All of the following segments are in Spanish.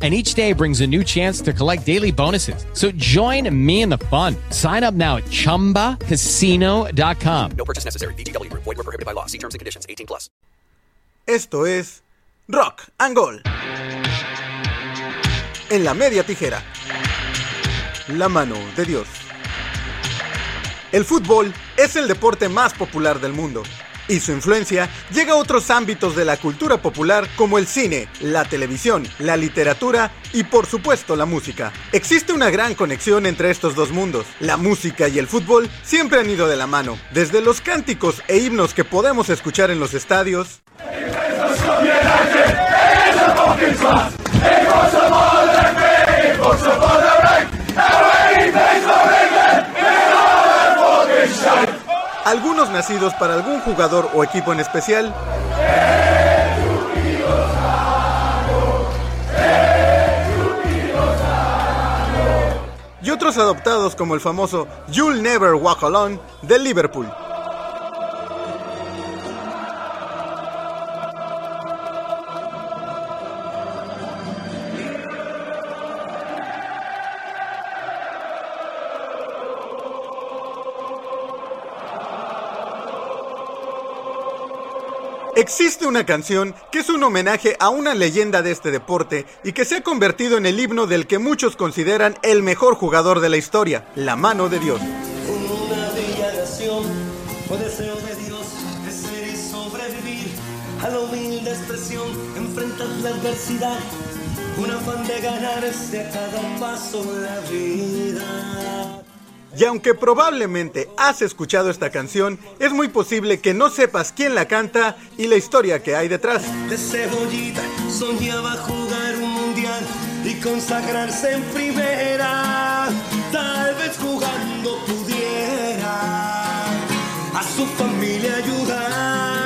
and each day brings a new chance to collect daily bonuses. So join me in the fun. Sign up now at ChumbaCasino.com. No purchase necessary. BGW. Void were prohibited by law. See terms and conditions. 18 plus. Esto es Rock and Gold. En la media tijera. La mano de Dios. El fútbol es el deporte más popular del mundo y su influencia llega a otros ámbitos de la cultura popular como el cine, la televisión, la literatura y por supuesto la música. Existe una gran conexión entre estos dos mundos. La música y el fútbol siempre han ido de la mano, desde los cánticos e himnos que podemos escuchar en los estadios. Algunos nacidos para algún jugador o equipo en especial. Y otros adoptados como el famoso You'll Never Walk Alone de Liverpool. Existe una canción que es un homenaje a una leyenda de este deporte y que se ha convertido en el himno del que muchos consideran el mejor jugador de la historia, la mano de Dios. Una de cada paso la vida. Y aunque probablemente has escuchado esta canción, es muy posible que no sepas quién la canta y la historia que hay detrás. De cebollita soñaba jugar un mundial y consagrarse en primera. Tal vez jugando pudiera a su familia ayudar.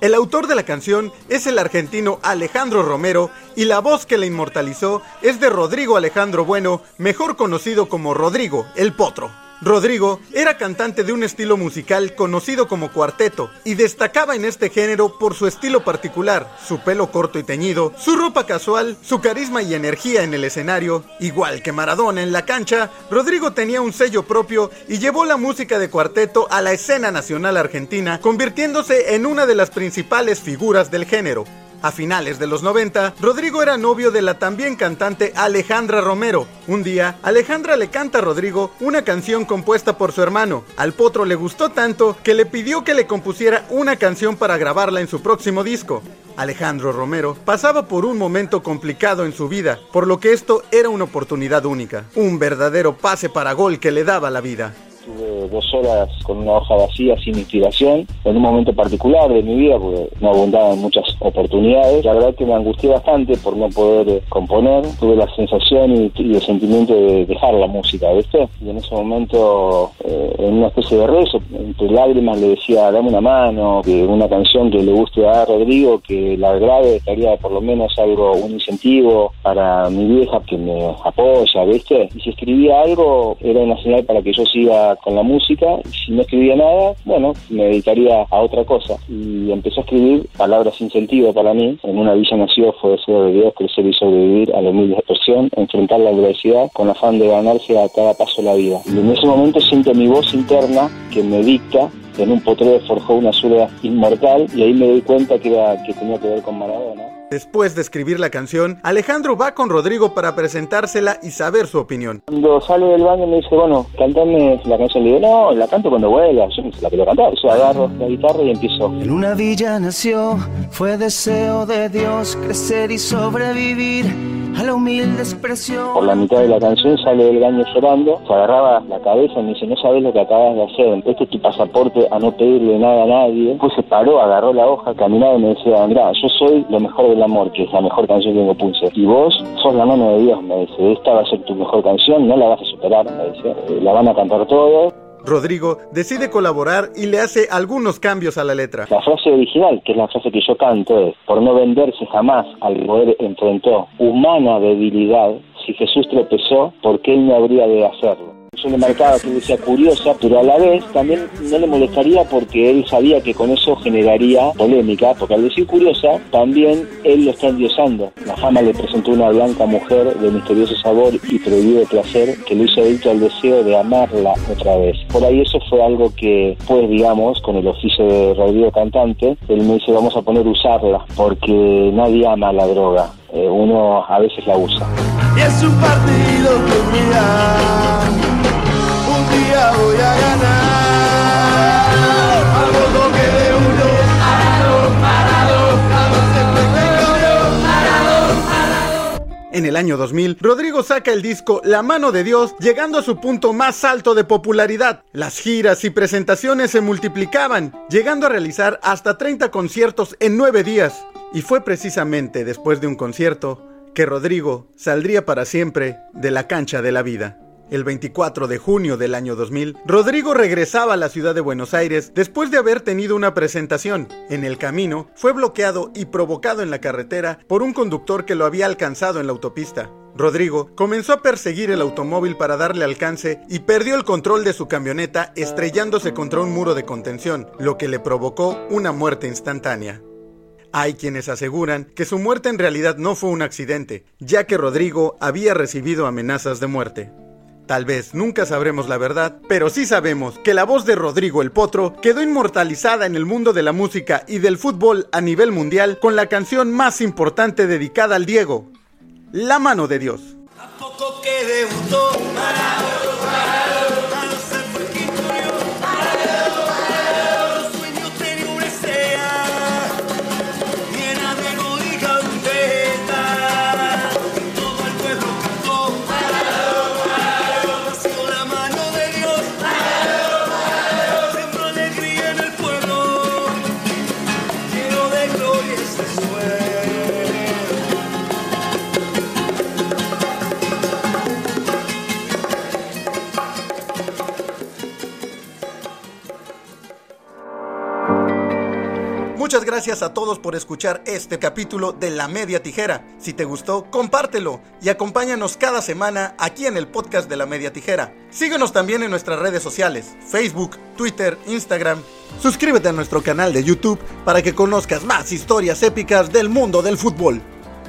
El autor de la canción es el argentino Alejandro Romero y la voz que la inmortalizó es de Rodrigo Alejandro Bueno, mejor conocido como Rodrigo, el Potro. Rodrigo era cantante de un estilo musical conocido como cuarteto y destacaba en este género por su estilo particular, su pelo corto y teñido, su ropa casual, su carisma y energía en el escenario. Igual que Maradona en la cancha, Rodrigo tenía un sello propio y llevó la música de cuarteto a la escena nacional argentina, convirtiéndose en una de las principales figuras del género. A finales de los 90, Rodrigo era novio de la también cantante Alejandra Romero. Un día, Alejandra le canta a Rodrigo una canción compuesta por su hermano. Al potro le gustó tanto que le pidió que le compusiera una canción para grabarla en su próximo disco. Alejandro Romero pasaba por un momento complicado en su vida, por lo que esto era una oportunidad única, un verdadero pase para gol que le daba la vida. Tuve dos horas con una hoja vacía sin inspiración en un momento particular de mi vida porque no abundaban muchas oportunidades. La verdad que me angustié bastante por no poder eh, componer. Tuve la sensación y, y, el sentimiento de dejar la música, ¿viste? Y en ese momento, eh, en una especie de rezo, entre lágrimas le decía, dame una mano, que una canción que le guste a Rodrigo, que la grave, que haría por lo menos algo, un incentivo para mi vieja que me apoya, ¿viste? Y si escribía algo, era una señal para que yo siga con la música, si no escribía nada, bueno, me dedicaría a otra cosa. Y empecé a escribir palabras sin sentido para mí. En una villa nació fue deseo de Dios crecer y sobrevivir a la humilde expresión, enfrentar la adversidad con afán de ganarse a cada paso la vida. Y en ese momento siento mi voz interna que me dicta en un potrero forjó una soledad inmortal y ahí me doy cuenta que, era, que tenía que ver con Maradona. Después de escribir la canción, Alejandro va con Rodrigo para presentársela y saber su opinión. Cuando sale del baño me dice, bueno, cantame la canción. Le digo, no, la canto cuando vuelva, yo no sé la quiero cantar. Yo agarro la guitarra y empiezo. En una villa nació, fue deseo de Dios crecer y sobrevivir a la humilde expresión. Por la mitad de la canción sale del baño llorando, se agarraba la cabeza y me dice, no sabes lo que acabas de hacer, este es tu pasaporte a no pedirle nada a nadie. Después se paró, agarró la hoja, caminaba y me decía, mira, yo soy lo mejor del amor, que es la mejor canción que me puse. Y vos sos la mano de Dios, me dice, esta va a ser tu mejor canción, no la vas a superar, me dice, "Eh, la van a cantar todos. Rodrigo decide colaborar y le hace algunos cambios a la letra. La frase original, que es la frase que yo canto, es, por no venderse jamás al poder enfrentó humana debilidad, si Jesús tropezó, ¿por qué él no habría de hacerlo? Yo le marcaba que decía curiosa, pero a la vez también no le molestaría porque él sabía que con eso generaría polémica, porque al decir curiosa, también él lo está endiosando. La fama le presentó una blanca mujer de misterioso sabor y prohibido placer que lo hizo adicto al deseo de amarla otra vez. Por ahí eso fue algo que, pues digamos, con el oficio de Rodrigo Cantante, él me dice vamos a poner usarla, porque nadie ama la droga, eh, uno a veces la usa. Y es un partido que mira, voy a ganar. De uno, En el año 2000, Rodrigo saca el disco La mano de Dios, llegando a su punto más alto de popularidad. Las giras y presentaciones se multiplicaban, llegando a realizar hasta 30 conciertos en 9 días. Y fue precisamente después de un concierto que Rodrigo saldría para siempre de la cancha de la vida. El 24 de junio del año 2000, Rodrigo regresaba a la ciudad de Buenos Aires después de haber tenido una presentación. En el camino, fue bloqueado y provocado en la carretera por un conductor que lo había alcanzado en la autopista. Rodrigo comenzó a perseguir el automóvil para darle alcance y perdió el control de su camioneta estrellándose contra un muro de contención, lo que le provocó una muerte instantánea. Hay quienes aseguran que su muerte en realidad no fue un accidente, ya que Rodrigo había recibido amenazas de muerte. Tal vez nunca sabremos la verdad, pero sí sabemos que la voz de Rodrigo el Potro quedó inmortalizada en el mundo de la música y del fútbol a nivel mundial con la canción más importante dedicada al Diego, La mano de Dios. poco que debutó. Gracias a todos por escuchar este capítulo de La Media Tijera. Si te gustó, compártelo y acompáñanos cada semana aquí en el podcast de La Media Tijera. Síguenos también en nuestras redes sociales, Facebook, Twitter, Instagram. Suscríbete a nuestro canal de YouTube para que conozcas más historias épicas del mundo del fútbol.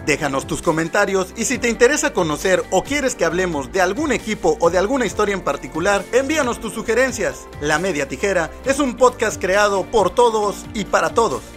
Déjanos tus comentarios y si te interesa conocer o quieres que hablemos de algún equipo o de alguna historia en particular, envíanos tus sugerencias. La Media Tijera es un podcast creado por todos y para todos.